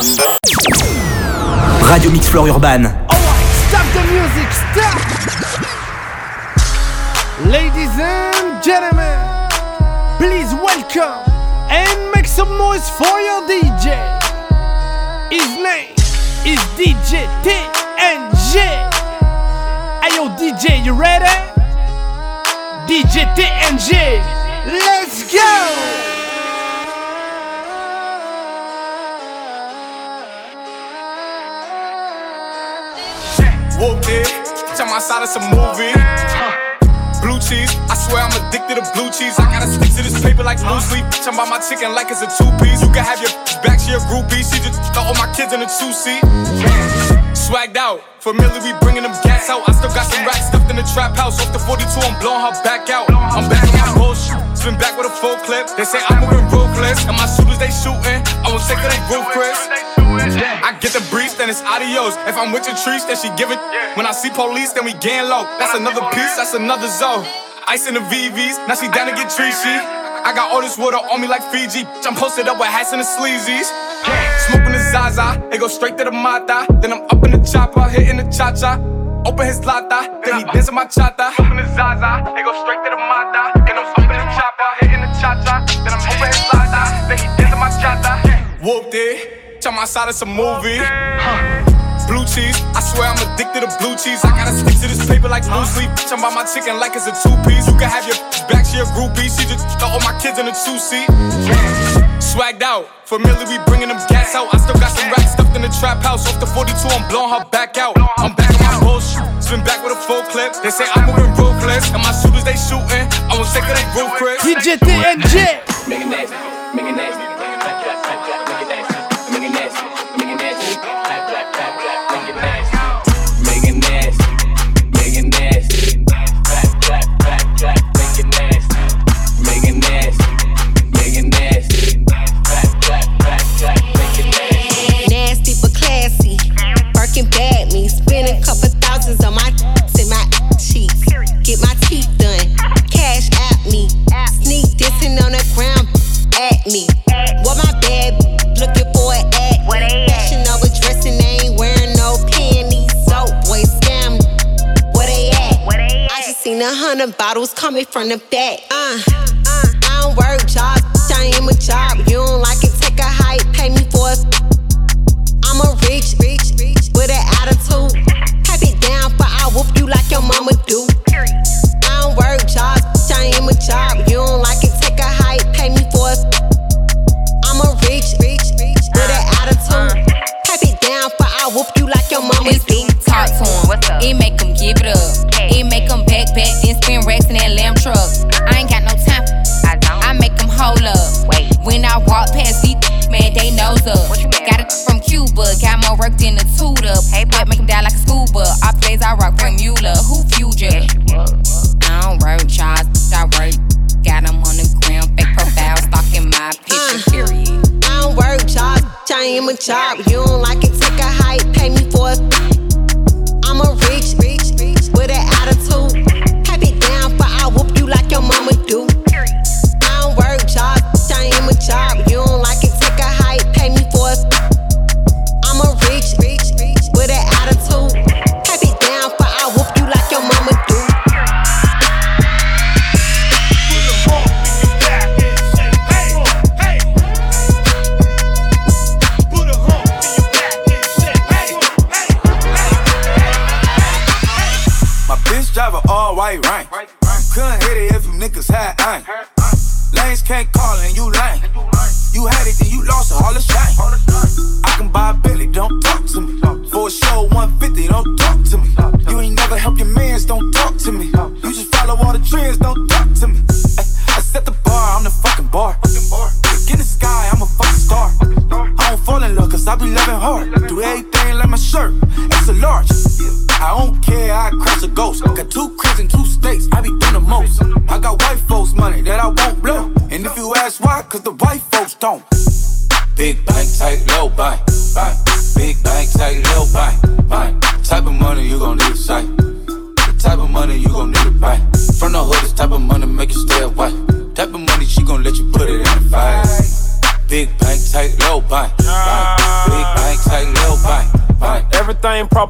Radio Mix Floor Urban. Alright, stop the music, stop! Ladies and gentlemen, please welcome and make some noise for your DJ. His name is DJ TNG. Hey yo, DJ, you ready? DJ TNG, let's go! Whooped it, time outside of some movie. Blue cheese, I swear I'm addicted to blue cheese. I gotta stick to this paper like blue sleep. Bitch, I'm my chicken like it's a two piece. You can have your back, she a groupie. She just all my kids in a two seat. Swagged out, familiar, we bringing them gas out. I still got some racks stuffed in the trap house. Off the 42, I'm blowing her back out. I'm back on my bullshit. Spin back with a full clip. They say I'm moving ruthless. And my shooters, they shooting. I won't take of they Chris. I get the breeze, then it's adios. If I'm with your trees, then she give it. When I see police, then we gang low. That's another piece, that's another zone. Ice in the VVs, now she down to get treachy. I got all this water on me like Fiji. I'm posted up with hats and the sleazies. Smoking the Zaza, it go straight to the Mata. Then I'm up in the chopper, hitting the cha cha. Open his lata, then he dancing my chata. Smoking the Zaza, it go straight to the Mata. Then I'm in the chopper, hitting the cha cha. Then I'm open his lata, then he dancing my chata. Whooped it. I'm outside of some movie. Blue cheese, I swear I'm addicted to blue cheese. I gotta stick to this paper like blue sleep. Bitch, I'm by my chicken like it's a two piece. You can have your back, she a groupie. She just throw all my kids in a two seat. Swagged out, familiar, we bringing them gas out. I still got some racks stuffed in the trap house. Off the 42, I'm blowing her back out. I'm back on my bullshit. Spin back with a full clip. They say I'm moving ruthless. And my shooters, they shooting. I won't take of they roof, Chris. DJ TNG. Make it nasty, make it nasty. Seen a hundred bottles coming from the back. Uh, uh, I don't work jobs. I am a job. You don't like it? Take a hike. Pay me for it. I'm a rich, rich, rich with an attitude. Pipe it down, for I whoop you like your mama do. I don't work jobs, I am a job. You don't like it? Take a hike, pay me for it. I'm a rich, rich, rich with an attitude. Pipe it down, for I whoop you like your mama This do. beat talk to him. what's up? It make him Work a toot up. Hey, but make him die like a scuba. Off days I rock from Mueller. Who you? I don't work, Charles. I work. Got him on the ground, fake profile, stalking my picture. Uh, period. I don't work jobs, I am a job. You don't like it? Take a hike, pay me for it. I'm a rich, rich, rich with an attitude. It down, for I whoop you like your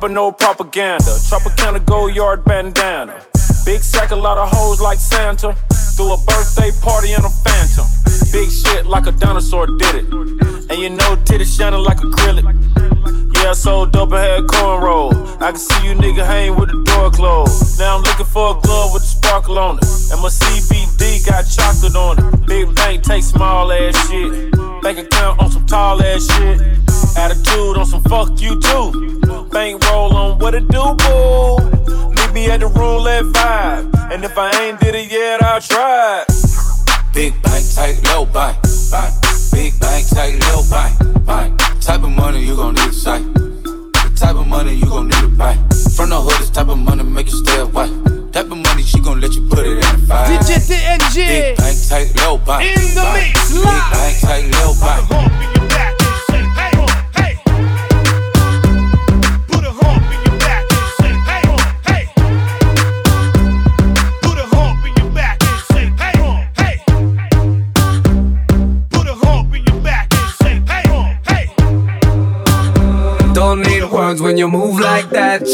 No propaganda. Tropicana gold yard bandana. Big sack, a lot of hoes like Santa. Threw a birthday party in a phantom. Big shit like a dinosaur did it. And you know, titties shining like acrylic. Yeah, I sold dope and had cornrow. I can see you nigga hang with the door closed. Now I'm looking for a glove with a sparkle on it. And my CBD got chocolate on it. Big bank take small ass shit. Bank account on some tall ass shit. Attitude on some fuck you too. Bank roll on what it do, boo. Meet me at the roulette vibe. And if I ain't did it yet, I'll try. Big bank, take low bank. Big bank, take low bank.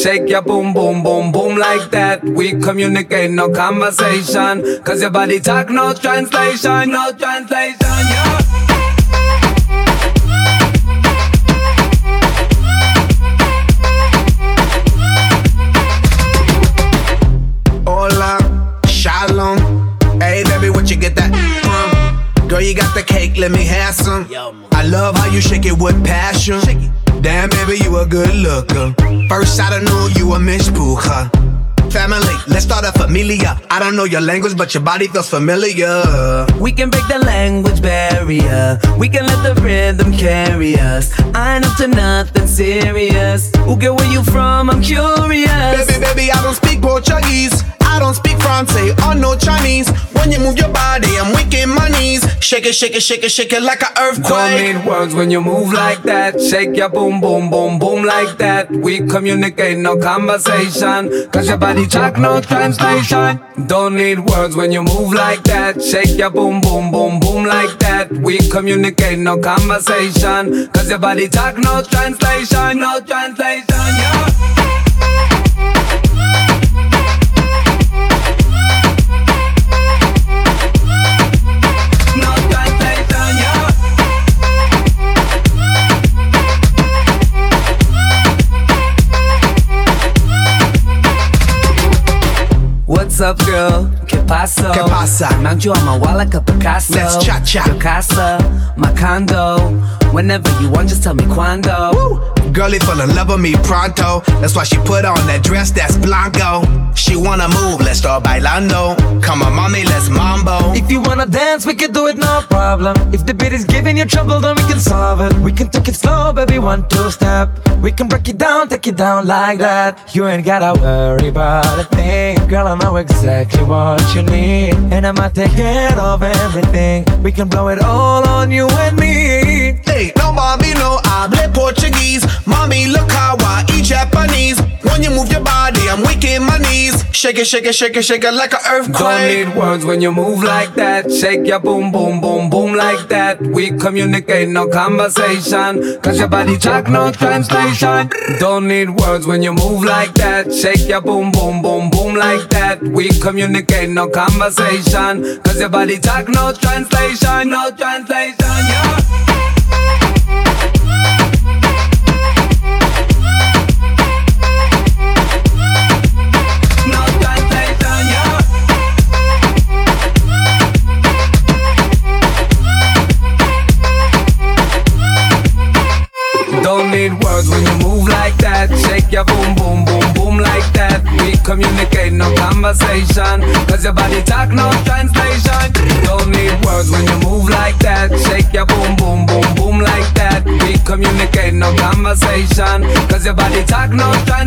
Shake your boom, boom, boom, boom like that. We communicate, no conversation. Cause your body talk, no translation, no translation, yeah. Hola, shalom. Hey, baby, what you get that from? Girl, you got the cake, let me have some. I love how you shake it with passion. Damn, baby, you a good looker. First I knew you a Miss. Family, let's start a familia. I don't know your language, but your body feels familiar. We can break the language barrier. We can let the rhythm carry us. I ain't up to nothing serious. Who get where you from? I'm curious. Baby, baby, I don't speak Portuguese. I don't speak Francais or oh, no Chinese. When you move your body, I'm weak in my knees. Shake it, shake it, shake it, shake it like an earthquake. Don't need words when you move like that. Shake your boom, boom, boom, boom like that. We communicate, no conversation. Cause your body talk, no translation. Don't need words when you move like that. Shake your boom, boom, boom, boom like that. We communicate, no conversation. Cause your body talk, no translation, no translation, yeah. Pasa? Mount you on my wall like a Picasso. Let's cha-cha. Your casa, my condo. Whenever you want, just tell me cuando. Girlie fell in love with me pronto. That's why she put on that dress that's blanco. She wanna move, let's start bailando. Come on, mommy, let's mambo. If you wanna dance, we can do it, no problem. If the beat is giving you trouble, then we can solve it. We can take it slow, baby, one, two step. We can break it down, take it down like that. You ain't gotta worry about a thing. Girl, I know exactly what you need. And I'ma take care of everything. We can blow it all on you and me. Hey, no mommy, no hable Portuguese. Mommy, look how I eat Japanese. When you move your body, I'm weak in my knees. Shake it, shake it, shake it, shake it like an earthquake. Don't need words when you move like that. Shake your boom, boom, boom, boom like that. We communicate, no conversation. Cause your body talk, no translation. Don't need words when you move like that. Shake your boom, boom, boom, boom like that. We communicate, no conversation. Cause your body talk, no translation, no translation, yeah. Words when you move like that. Shake your boom, boom, boom, boom like that. We communicate, no conversation. Cause your body talk, no translation. Don't need words when you move like that. Shake your boom, boom, boom, boom like that. We communicate, no conversation. Cause your body talk, no translation,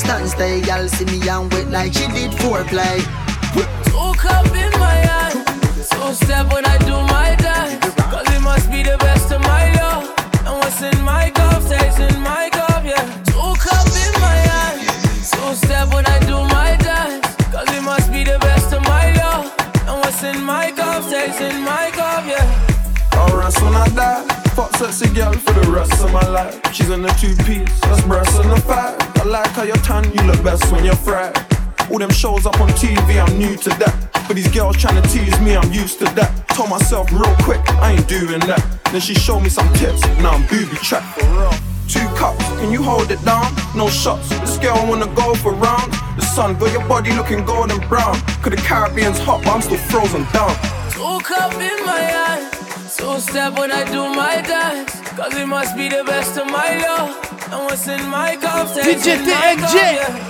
Stand stay, y'all see me and wait like she did foreplay. your friend. All them shows up on TV, I'm new to that. But these girls trying to tease me, I'm used to that. Told myself real quick, I ain't doing that. Then she showed me some tips, now I'm booby trapped. Two cups, can you hold it down? No shots, this girl wanna go for rounds. The sun got your body looking golden brown. Cause the Caribbean's hot, but I'm still frozen down. Two cups in my eyes, two step when I do my dance. Cause it must be the best of my love. And what's in my cup, DJ TNG.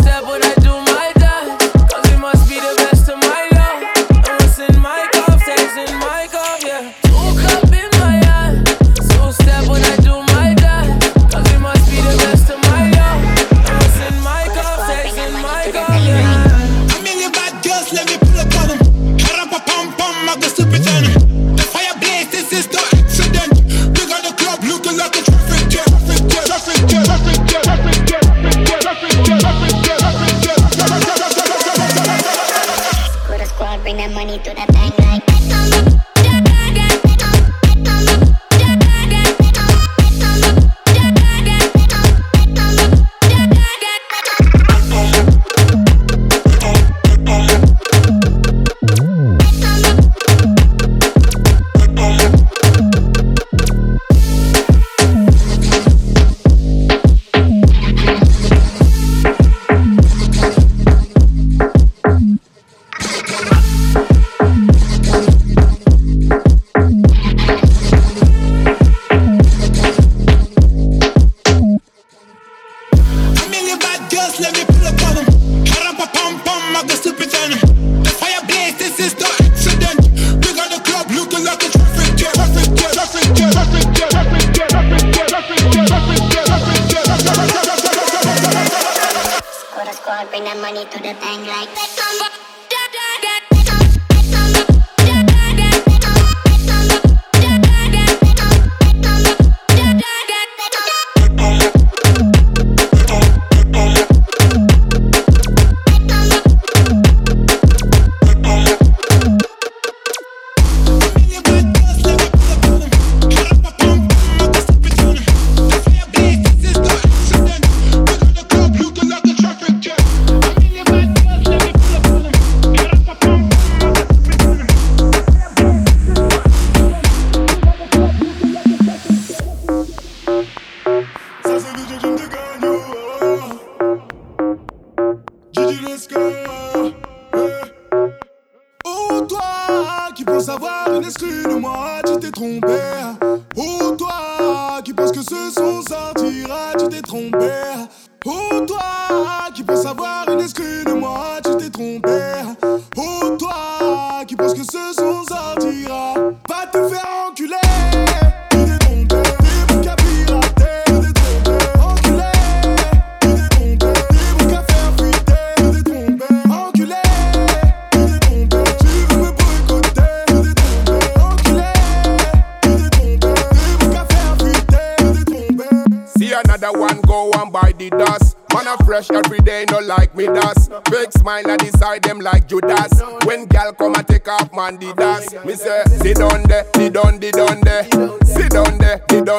step when I do look at him.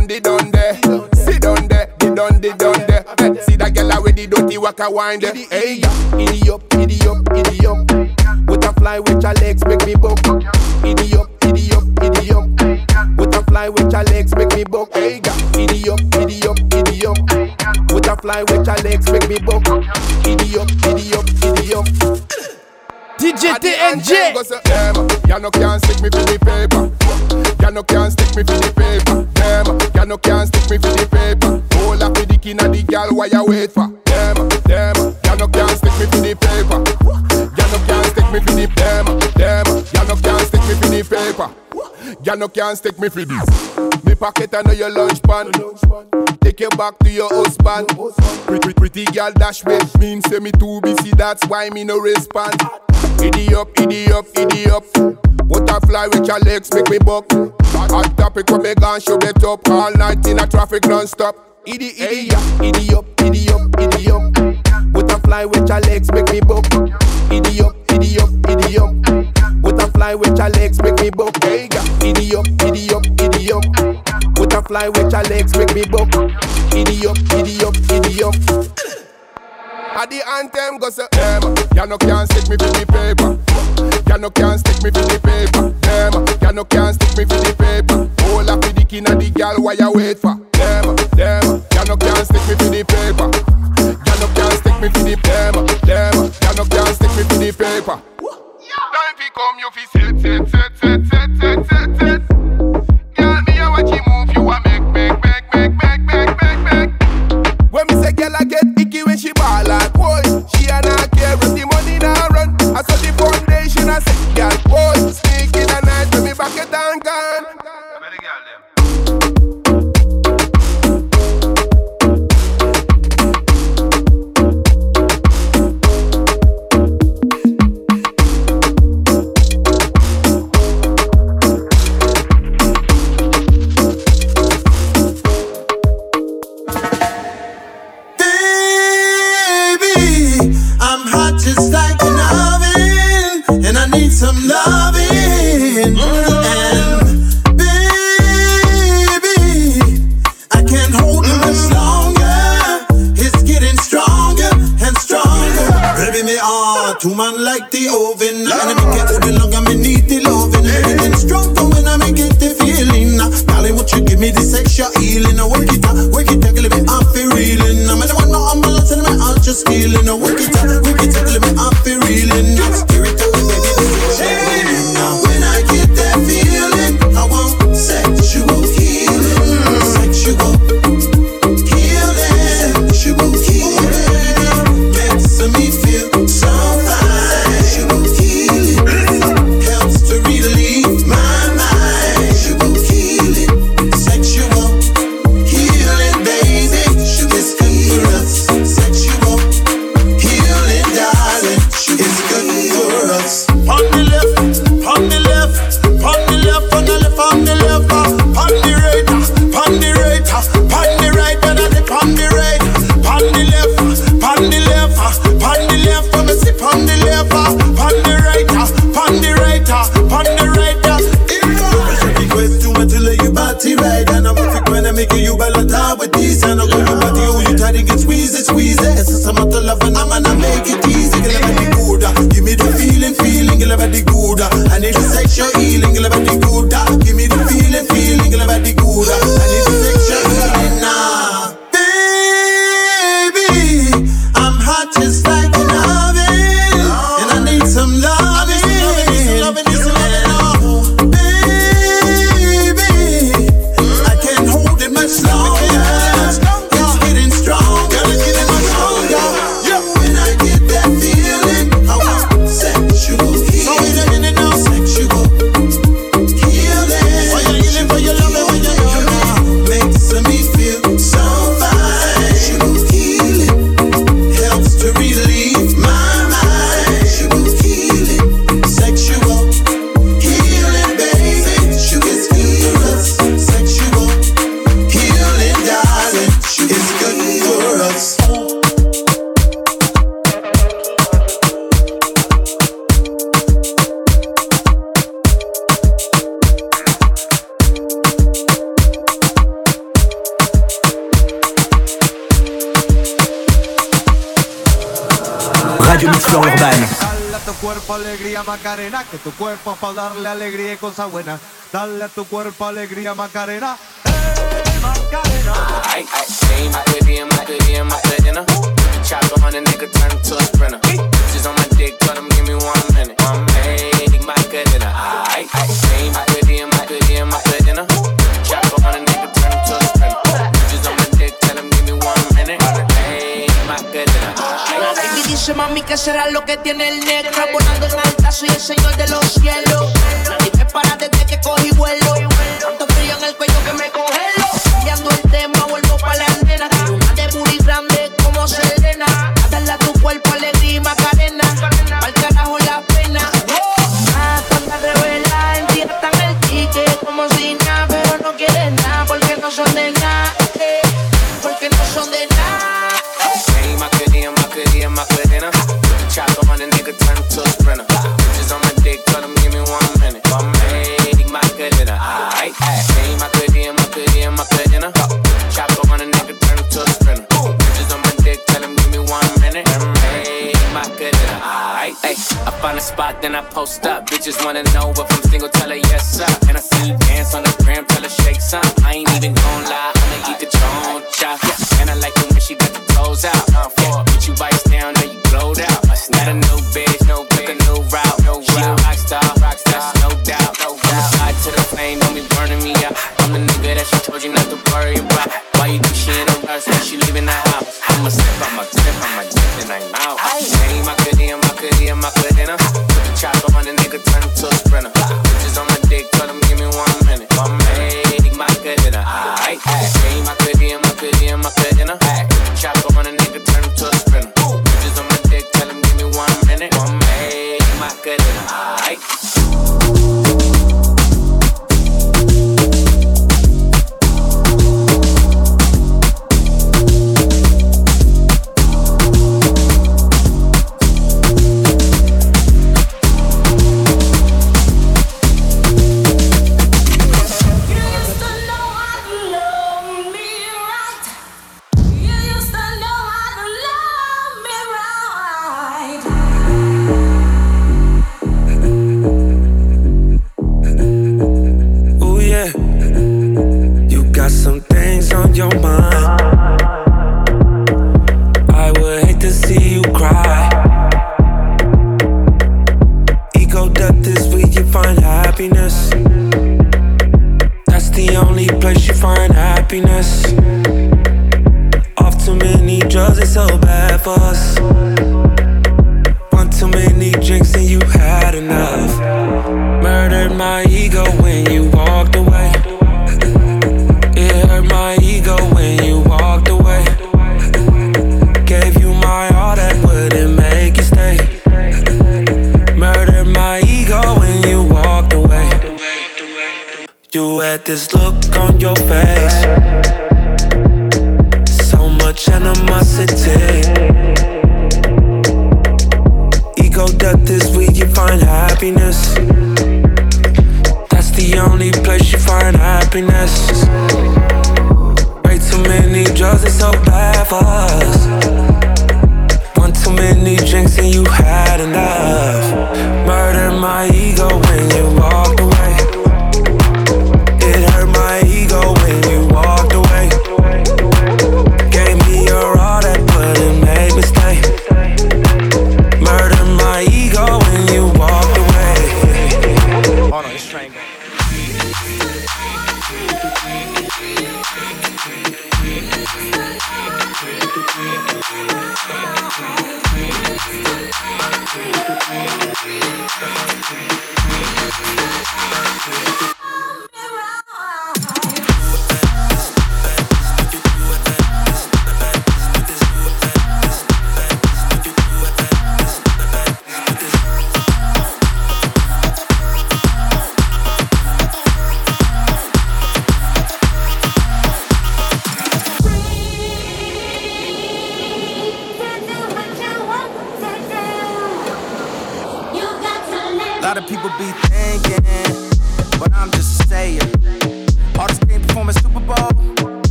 Sit down, sit there. Sit down there, sit down, sit down there. Eh, See that gal with the dirty waka wind there. Hey, idiot, idiot, idiot. With a fly with your legs make me buck. Idiot, idiot, idiot. With a fly with your legs make me buck. Hey, idiot, idiot, idiot. With a fly with your legs make me buck. Idiot, idiot, idiot. DJ TNG. Them, ya no can't stick me for the paper. Ya no can't stick me for the paper. Them, ya no can't stick me for the paper. Hold up the dick inna the gal, why you wait for? Them, them, ya no can't stick me for the paper. Ya no can't stick me for the them, them. Ya no can't stick me for the paper. Ya no can't stick me for this. Me pocket under your lunch pan. Take you back to your husband. Pretty, pretty girl dash with mean say me too busy. That's why me no respond. Idiot, up, idiot, up, idiot. up. Butterfly with your legs make me buck. Hot topic when me gone show it up all night in a traffic non-stop. Idiot, idiot, idiot, idiot, idiot. Butterfly with your legs make me buck. Idiot, idiot, idiot. Butterfly with your legs make me buck. Hey, yeah. Idiot, idiot, idiot. Butterfly with your legs make me buck. Idiot, idiot, idiot. At the anthem go say them, ya no can't stick me for the paper. Ya no can't stick me for the paper. Them, ya no can't stick me for the paper. Hold up the dick inna the gal, why you wait for? Them, them, ya no can't stick me for the paper. Ya no can't stick me for the them, them, ya no can't stick me for the paper. Time fi come, you fi set, set, set, set, set. Dale a tu cuerpo alegría, Macarena. Eh, hey, Macarena. I, I, she my baby and my baby and my Selena. Chop on a nigga, turn to a sprinter. Bitches on my dick, tell them give me one minute. Um, hey, Macarena. I, I, she my baby and my baby and my Selena. Chop on a nigga, turn to a sprinter. Bitches on my dick, tell them give me one minute. Hey, Macarena. Baby, dice mami que será lo que tiene el negro. Abonando el altazo y el señor de los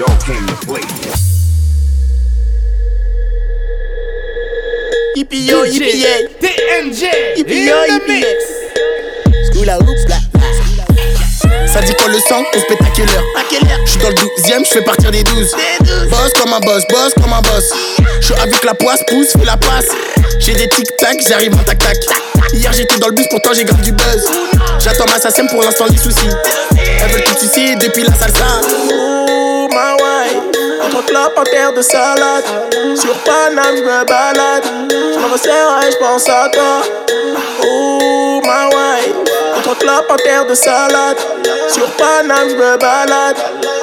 dog came to play. Yippee yo, yippee yay. DNG. Yippee yo, yippee yay. School out, bla Ça dit quoi le sang On se pète à quelle heure À quelle heure Je suis dans le 12ème, je fais partir des 12. Boss comme un boss, boss comme un boss. Je suis avec la poisse, pousse, fais la passe. J'ai des tic-tac, j'arrive en tac-tac. Hier j'étais dans le bus, pourtant j'ai grave du buzz. J'attends ma SACEM pour l'instant, les soucis. Elles veulent tout ici depuis la salsa. Entre clopes en terre de salade. Sur Paname, je balade. Je me resserre et je pense à toi. Oh, ma wife. Entre clopes en terre de salade. Sur Paname, je balade.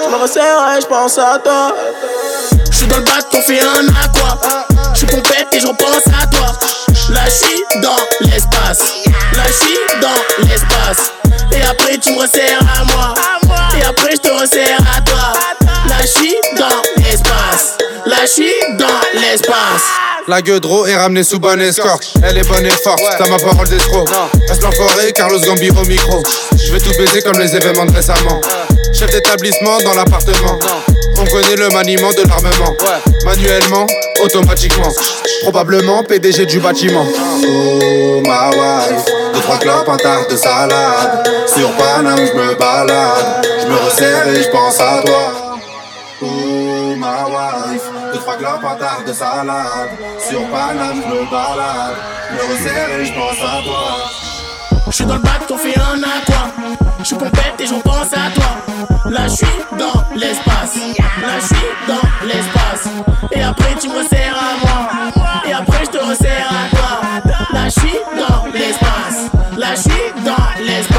Je me resserre et je pense à toi. Je suis dans le bac, on fait un aqua. Je suis pompette et je repense à toi. La chie dans l'espace. La chie dans l'espace. Et après tu me resserres à moi. Et après je te resserre à toi. La chie dans l'espace. La chie dans l'espace. La Gueudreau est ramenée sous bonne escorte. Elle est bonne et forte, t'as ma parole d'escroc. Reste l'enfoiré, Carlos Gambiro micro. Je vais tout baiser comme les événements de récemment. Chef d'établissement dans l'appartement. On connaît le maniement de l'armement. Manuellement, automatiquement. Probablement PDG du bâtiment. Oh ma wife, deux trois clopes, un tas de salade. Sur Paname, je me balade. Je me resserre et je pense à toi. Un tas de salade. Sur Paname, je me balade. Me resserre et je pense à toi. Je suis dans le bac, on fait un aqua. Je suis pompette et j'en pense à toi. Là, je suis dans l'espace. Là, je suis dans l'espace. Et après, tu me resserres à moi. Et après, je te resserre à toi. Là, je suis dans l'espace. Là, je suis dans l'espace.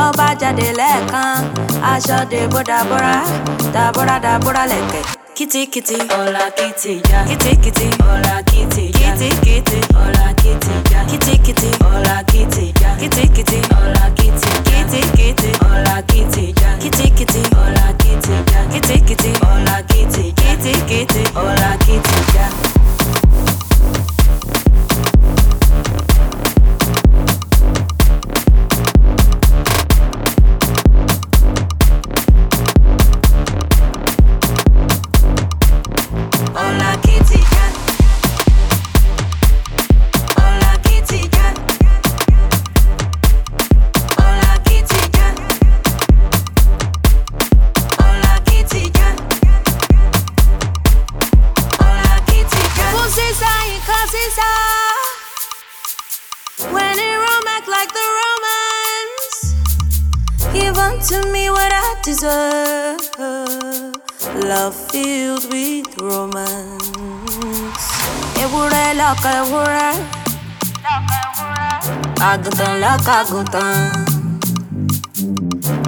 Tó bá jáde lẹ́ẹ̀kan, aṣọ dèbò dàbúrà, dàbúrà dàbúrà lẹ̀kẹ̀. Kìtìkìtì, ọ̀la kìtì já. Kìtìkìtì, ọ̀la kìtì já. Kìtìkìtì, ọ̀la kìtì já. Kìtìkìtì, ọ̀la kìtì já. Kìtìkìtì, ọ̀la kìtì já. Kìtìkìtì, ọ̀la kìtì já. Kìtìkìtì, ọ̀la kìtì já. Kìtìkìtì, ọ̀la kìtì já. Kìtìkìtì, ọ̀la kìtì Unto me what I deserve. Love filled with romance. Ewúrẹ́ lọ́kọ̀ ewúrẹ́. àgùntàn lọ́kọ̀ àgùntàn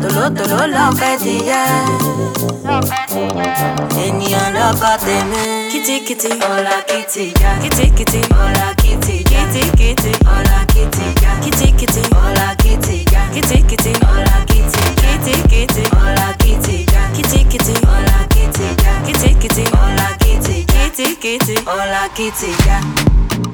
tòlótòló lọ́kọ̀ ẹ̀dìyẹ ènìyàn lọ́kọ̀ tèmi. Kìtìkìtì ọ̀la kìtìjà kìtìkìtì ọ̀la kìtìjà kìtìkìtì ọ̀la kìtìjà kìtìkìtì ọ̀la kìtìjà kìtìkìtì ọ̀la kìtìjà kìtìkìtì ọ̀la kìtìjà kìtìkìtì ọ̀la kìtìjà kìtìkìtì ọ̀la kìtìjà kìtìkìtì ọ̀la kìtìjà. Hola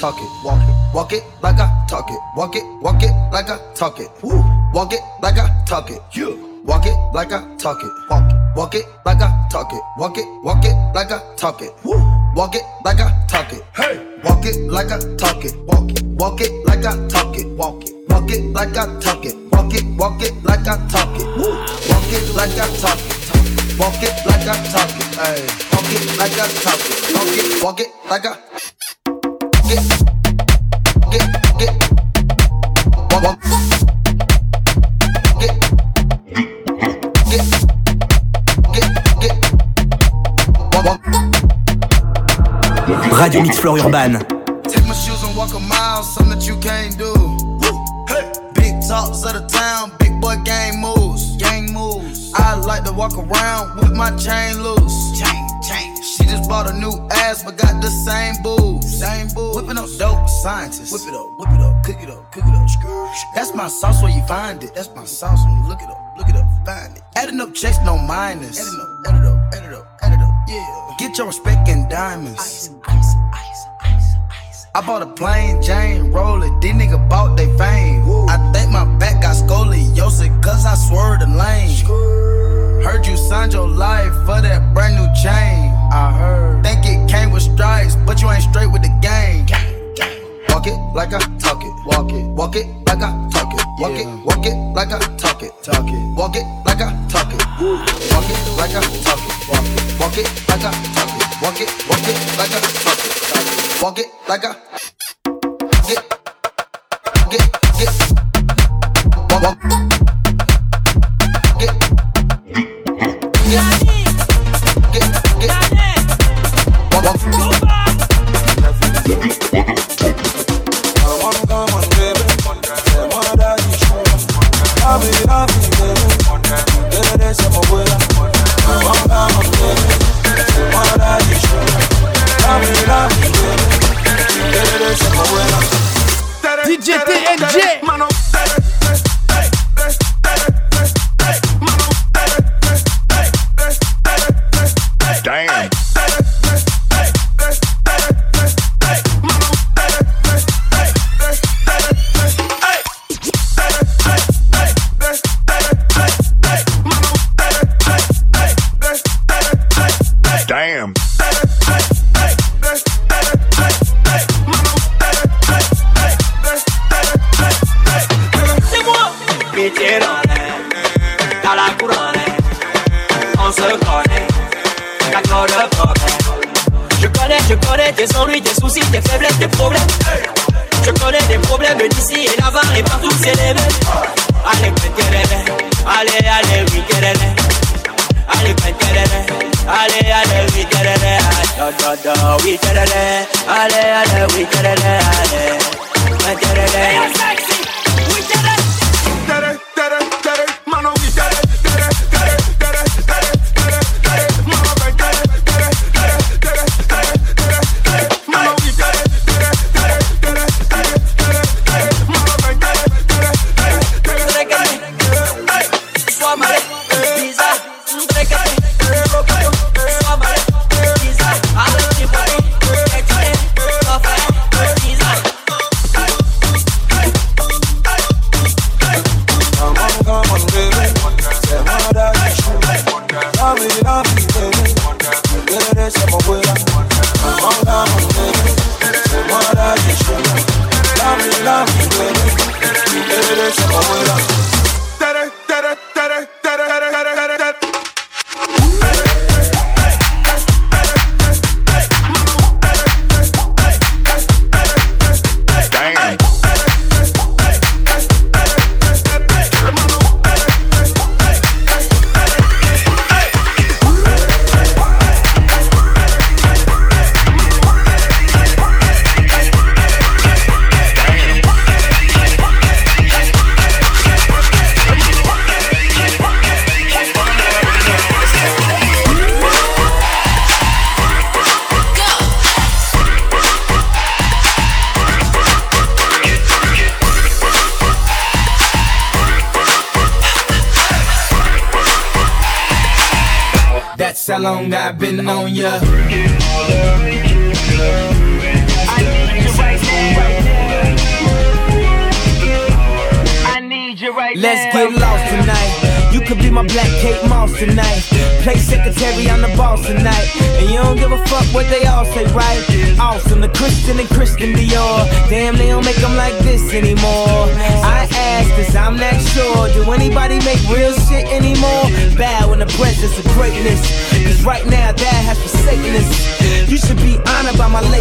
talk it. Walk it. Walk it like I talk it. Walk it. Walk it like I talk it. Woo. Walk it like I talk it. You. Walk it like I talk it. Walk it. Walk it like I talk it. Walk it. Walk it like I talk it. Woo. Walk it like I talk it. Hey. Walk it like I talk it. Walk it. Walk it like I talk it. Walk it. Walk it like I talk it. Walk it. Walk it like I talk it. Woo. Walk it like I talk it. Walk it like I talk it. Hey. Walk it like I talk it. Walk it. Walk it like I. Radio Mix Floor Urban. Take my shoes and walk a mile, something that you can't do. Hey. Big talks of the town, big boy gang moves. Gang moves. I like to walk around with my chain loose. Chain, chain. She just bought a new ass, but got the same boobs. Same boobs. Whipping up dope scientists. Whip it up, whip it up, cook it up, cook it up. That's my sauce where you find it. That's my sauce when you look it up, look it up, find it. Adding up checks, no minus. Adding up, add it up, add it up, add it up, yeah. Get your respect in diamonds. Ice, ice, ice, ice. I bought a plain Jane roller, these nigga bought they fame. I think my back got scoliosis, cause I swerved the lane. Heard you signed your life for that brand new chain. I heard. Think it came with stripes, but you ain't straight with the game. Walk it like I talk it. Walk it. Walk it like I talk it. Walk it. Walk it like I talk it. Talk it. Walk it like I talk it. Walk it like I talk it. Walk it. Walk it like I talk it. Walk it. Walk it like I talk it. Walk it like I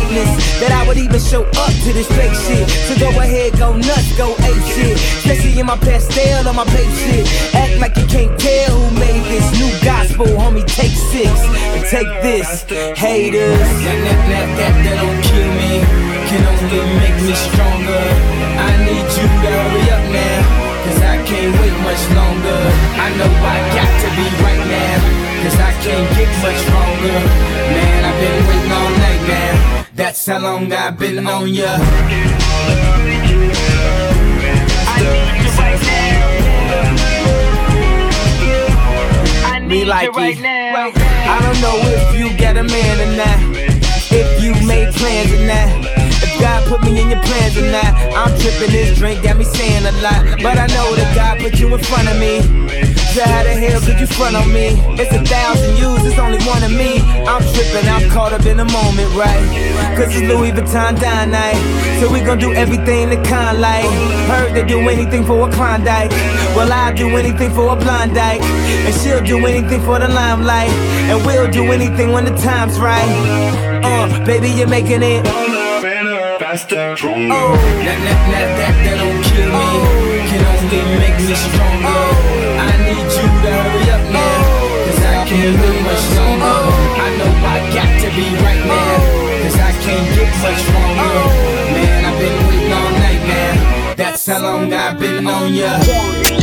lateness. That I would even show up to this fake shit. So go ahead, go nuts, go ape shit. Especially in my pastel on my babe shit. Act like you can't tell who made this new gospel, homie. Take six and take this, haters. That, that, that, that, that don't kill me, can only make me stronger. I need you to hurry up now, cause I can't wait much longer. I know I got to be right now, cause I can't get much longer. Man, I've been waiting all night, man. That's how long I've been on ya. I need you right now. Me like it. Right now. I don't know if you got a man or not. If you made plans or not. If God put me in your plans or not. I'm tripping this drink, got me saying a lot. But I know that God put you in front of me. So how the hell could you front on me? It's a thousand yous, it's only one of me. I'm tripping, I'm caught up in the moment, right? Cause it's Louis Vuitton dine night. So we gon' do everything the kind like. Heard they do anything for a Klondike. Well, I'll do anything for a blind dyke. And she'll do anything for the limelight. And we'll do anything when the time's right. Uh, baby, you're making it. Faster, stronger. Oh, that, that, that, that, that don't kill me. Can only make me stronger. Can't much longer. I know I got to be right now. Cause I can't get much longer. Man, I've been waiting all night, man. That's how long I've been on ya.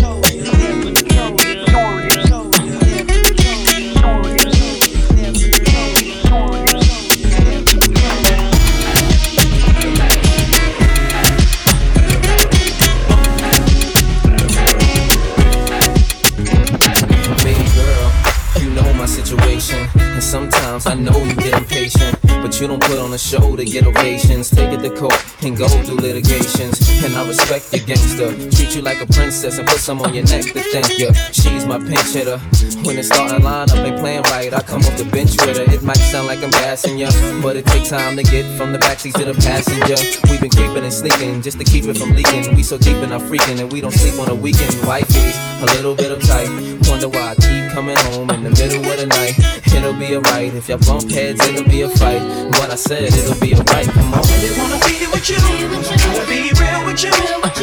Situation. And sometimes I know you get impatient. But you don't put on a show to get ovations. Take it to court and go through litigations. And I respect your gangster. Treat you like a princess and put some on your neck to thank you. She's my pinch hitter. When it's starting line up ain't playing right, I come off the bench with her. It might sound like I'm gassing ya, but it takes time to get from the backseat to the passenger. We've been creeping and sneaking just to keep it from leaking. We so deep in our freaking and we don't sleep on the weekend. Wifey's a little bit uptight. Wonder why I keep coming home in the middle of the night. It'll be alright if y'all bump heads, it'll be a fight. But I said it'll be alright. Come on. really wanna be with you. Wanna be real with you.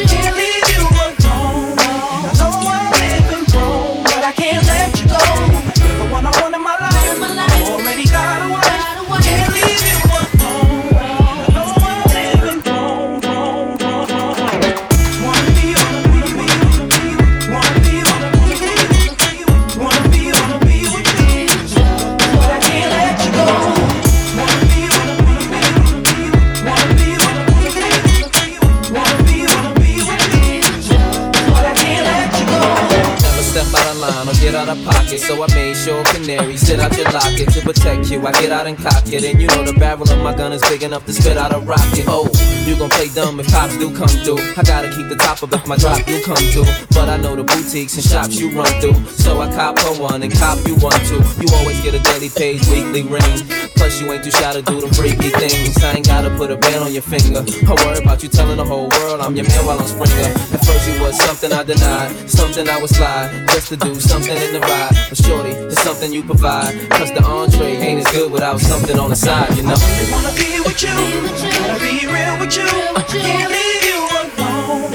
Can't leave of pocket. So I made sure canary sit out your locket to protect you. I get out and cock it. And you know the barrel of my gun is big enough to spit out a rocket. Oh, you gon' play dumb if cops do come through. I gotta keep the top up if my drop do come through. But I know the boutiques and shops you run through. So I cop her one and cop you one too. You always get a daily page, weekly ring. Plus you ain't too shy to do the freaky things. I ain't gotta put a band on your finger. I worry about you telling the whole world I'm your man while I'm Springer. At first you was something I denied, something I would slide just to do something in the ride. But shorty, it's something you provide. Cause the entree ain't as good without something on the side, you know. I wanna be with you, wanna be real with you. Can't leave you alone.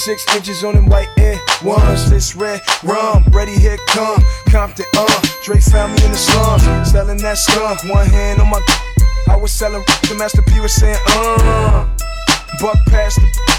36 inches on them white air ones. This red rum, ready here come. Compton, uh. Dre found me in the slums, selling that skunk. One hand on my, I was selling. The master P was saying, uh. Buck past the.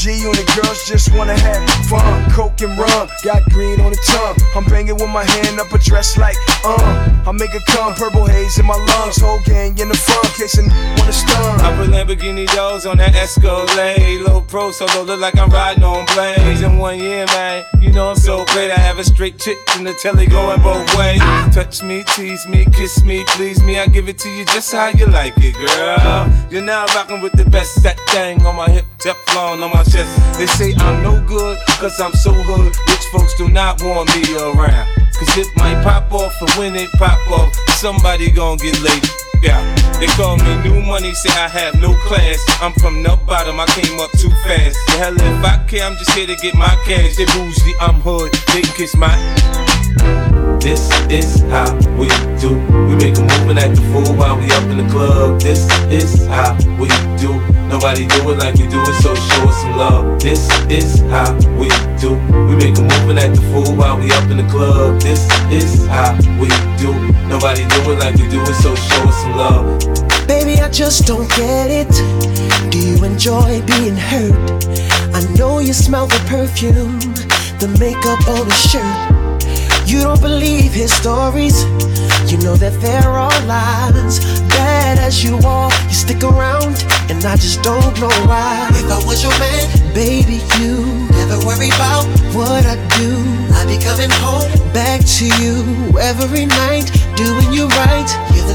G and the girls just wanna have fun. Coke and rum, got green on the tongue. I'm banging with my hand up a dress like, uh. I make it come, purple haze in my lungs. Whole gang in the front, case a wanna stun. I put Lamborghini doors on that Escalade. Low pro solo, look like I'm riding on blades. In one year, man, you know I'm so great. I have a straight chick in the telly going both ways. Touch me, tease me, kiss me, please me. I give it to you just how you like it, girl. You're now rocking with the best. That thing on my hip, Teflon on my They say I'm no good, cause I'm so hood. Rich folks do not want me around. Cause it might pop off, and when it pop off, somebody gon' get laid. Yeah, they call me new money, say I have no class. I'm from the bottom, I came up too fast. The hell if I care, I'm just here to get my cash. They bougie, I'm hood, they kiss my. This is how we do. We make a move and act the fool while we up in the club. This is how we do. Nobody do it like we do it, so show us some love. This is how we do. We make a move and act the fool while we up in the club. This is how we do. Nobody do it like we do it, so show us some love. Baby, I just don't get it. Do you enjoy being hurt? I know you smell the perfume, the makeup on his shirt. You don't believe his stories. You know that they're all lies. Bad as you are, you stick around, and I just don't know why. If I was your man, baby, you never worry about what I do. I be coming home back to you every night, doing you right.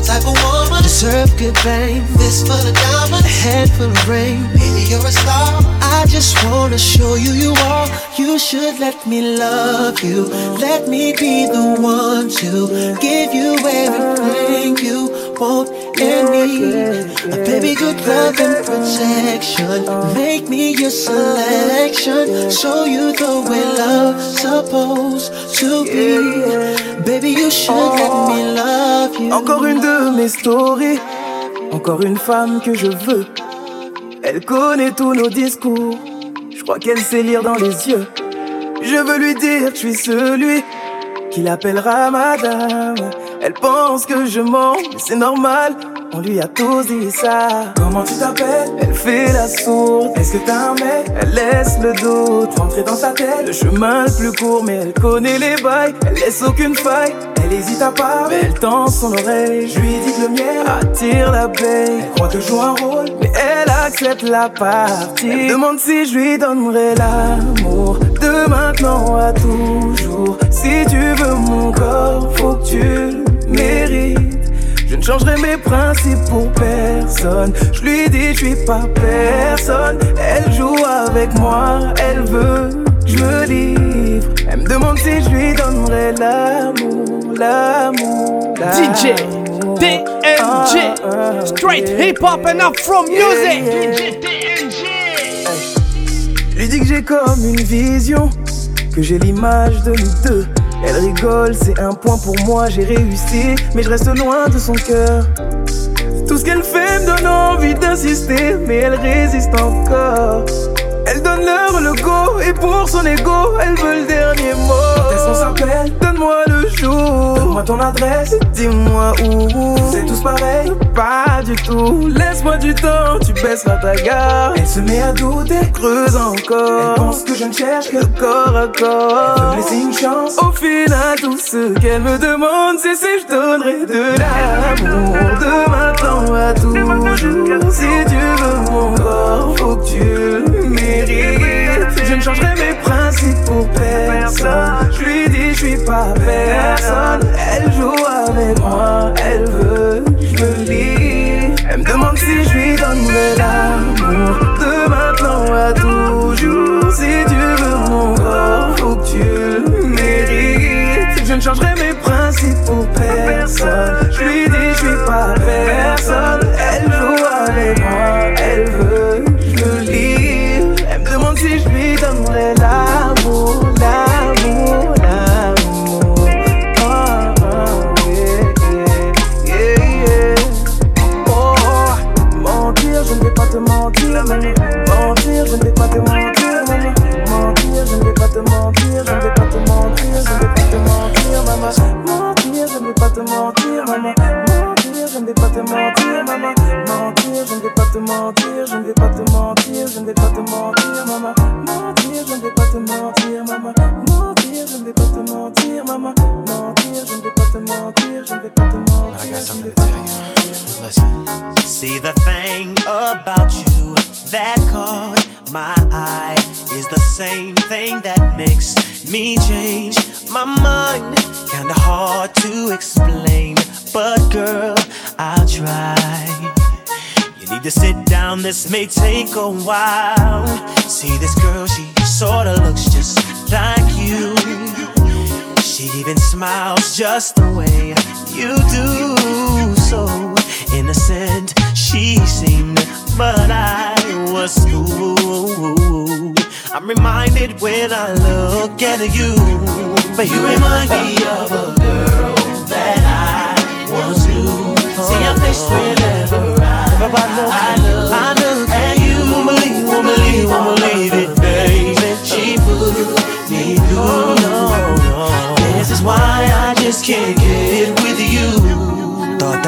The type of woman deserve good fame. This full of diamonds, a head full of rain. Baby, you're a star. I just wanna show you you are. You should let me love you. Let me be the one to give you everything you want and need. A baby, good love and protection. Make me your selection. Show you the way love's supposed to be. Baby, you should let me love you. Encore une femme que je veux. Elle connaît tous nos discours. Je crois qu'elle sait lire dans les yeux. Je veux lui dire que je suis celui qui l'appellera madame. Elle pense que je mens, mais c'est normal. On lui a tous dit ça. Comment tu t'appelles? Elle fait la sourde. Est-ce que t'as un mec? Elle laisse le doute rentrer dans sa tête. Le chemin le plus court, mais elle connaît les bails. Elle laisse aucune faille. Elle hésite à part, mais elle tend son oreille. Je lui dis que le miel attire l'abeille. Elle croit que je joue un rôle, mais elle accepte la partie. Elle demande si je lui donnerai l'amour de maintenant à toujours. Si tu veux mon corps, faut que tu le mérites. Je ne changerai mes principes pour personne. Je lui dis, je suis pas personne. Elle joue avec moi, elle veut que je me livre. Elle me demande si je lui donnerai l'amour, l'amour. DJ l'amour. DNG Straight hip hop and afro music Je lui dis que j'ai comme une vision, que j'ai l'image de nous deux. Elle rigole, c'est un point pour moi, j'ai réussi, mais je reste loin de son cœur. Tout ce qu'elle fait me donne envie d'insister, mais elle résiste encore. Elle donne leur le go, et pour son ego, elle veut le dernier mot. Quand on s'appelle, donne-moi le jour. Donne-moi ton adresse, dis-moi où. C'est tous pareil, pas du tout. Laisse-moi du temps, tu baisseras ta garde. Elle se met à douter, creuse encore. Elle pense que je ne cherche que corps à corps. Elle veut me laisser une chance. Au final, tout ce qu'elle me demande, c'est si je donnerai de l'amour. De maintenant à toujours. Si tu veux mon corps, faut que tu Je ne changerai mes principes pour personne. Je lui dis, je suis pas personne.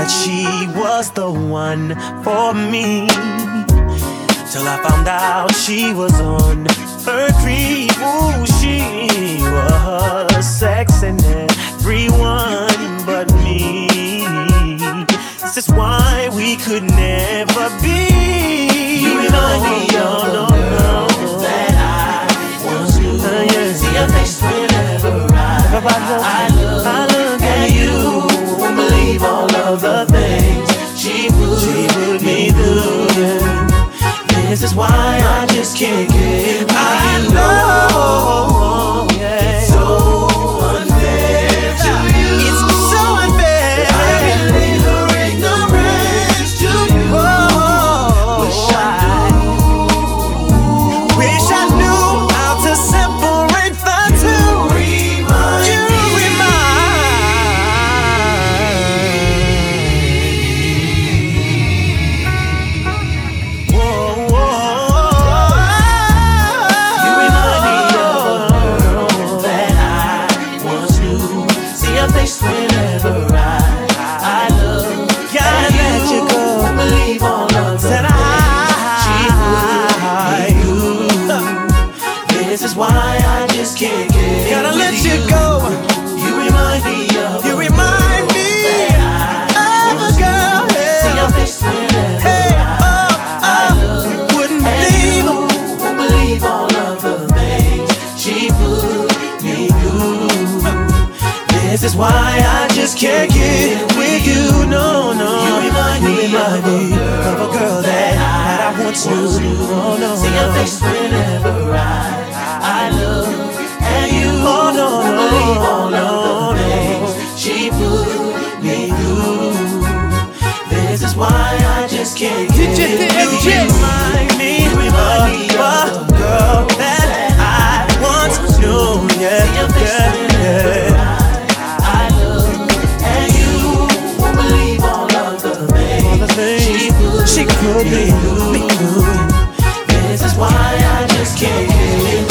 that she was the one for me. Till I found out she was on her creep. Ooh, she was sexing everyone but me. This is why we could never be. You and I, no, no, no. That I want to Uh, yeah. See your face whenever I, I, I is why I just can't get can't get with you. No, no. You remind me, remind me of a girl that, that I once knew. Oh no, see your face whenever I I look at you. Oh no, no, no, things She put me through. This is why I just can't get with you. You remind me. she could be. This is why I just can't get it.